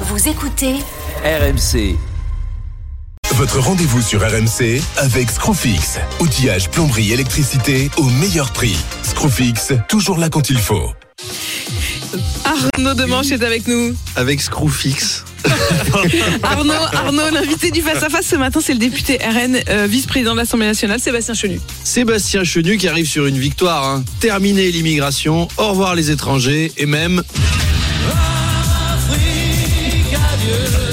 Vous écoutez RMC. Votre rendez-vous sur RMC avec Screwfix. Outillage, plomberie, électricité au meilleur prix. Screwfix, toujours là quand il faut. Arnaud Demanche est avec nous. avec Screwfix. Arnaud, Arnaud, l'invité du face à face ce matin, c'est le député RN, euh, vice-président de l'Assemblée nationale, Sébastien Chenu. Sébastien Chenu qui arrive sur une victoire. hein. Terminer l'immigration, au revoir les étrangers et même. yeah.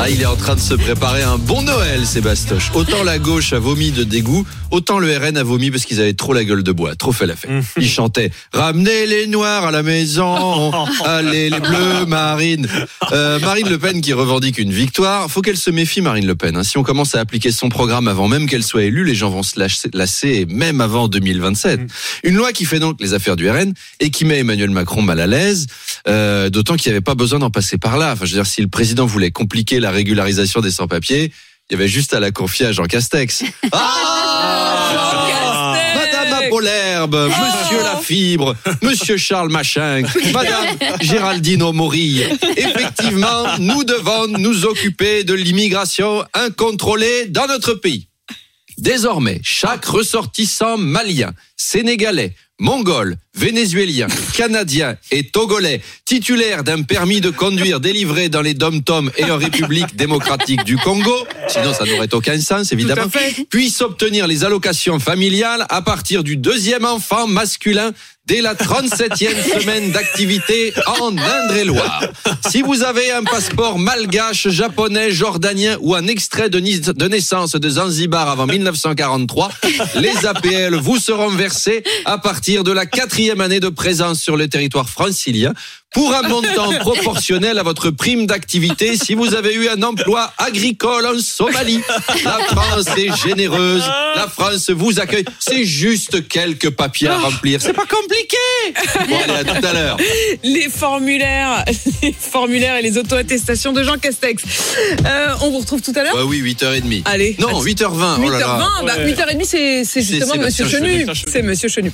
Ah, il est en train de se préparer un bon Noël, Sébastoche. Autant la gauche a vomi de dégoût, autant le RN a vomi parce qu'ils avaient trop la gueule de bois, trop fait la fête. Ils chantaient Ramenez les noirs à la maison, allez les bleus, Marine. Euh, Marine Le Pen qui revendique une victoire. Faut qu'elle se méfie, Marine Le Pen. hein. Si on commence à appliquer son programme avant même qu'elle soit élue, les gens vont se lasser, lasser, même avant 2027. Une loi qui fait donc les affaires du RN et qui met Emmanuel Macron mal à l'aise, euh, d'autant qu'il n'y avait pas besoin d'en passer par là. Enfin, je veux dire, si le président voulait compliquer la régularisation des sans-papiers, il y avait juste à la confier à Jean Castex. Ah Madame Apolherbe, Monsieur Lafibre, Monsieur Charles Machin, Madame Géraldine Maury. Effectivement, nous devons nous occuper de l'immigration incontrôlée dans notre pays. Désormais, chaque ressortissant malien, sénégalais, mongol, vénézuélien, canadien et togolais titulaire d'un permis de conduire délivré dans les dom-toms et en République démocratique du Congo, sinon ça n'aurait aucun sens évidemment, puisse obtenir les allocations familiales à partir du deuxième enfant masculin dès la 37e semaine d'activité en Indre-et-Loire. Si vous avez un passeport malgache, japonais, jordanien ou un extrait de, naissance de Zanzibar avant 1943, les APL vous seront versés à partir de la quatrième année de présence sur le territoire francilien pour un montant proportionnel à votre prime d'activité. Si vous avez eu un emploi agricole en Somalie. La France est généreuse. La France vous accueille. C'est juste quelques papiers à remplir. C'est pas compliqué. Bon, allez, à tout à l'heure. Les formulaires, les formulaires et les auto-attestations de Jean Castex. Euh, on vous retrouve tout à l'heure Ouais, oui, 8h30. Allez. Non, 8h20. Oh là là. 8h20, bah, 8h30, c'est c'est justement Monsieur Chenu. Chenu. C'est Monsieur Chenu.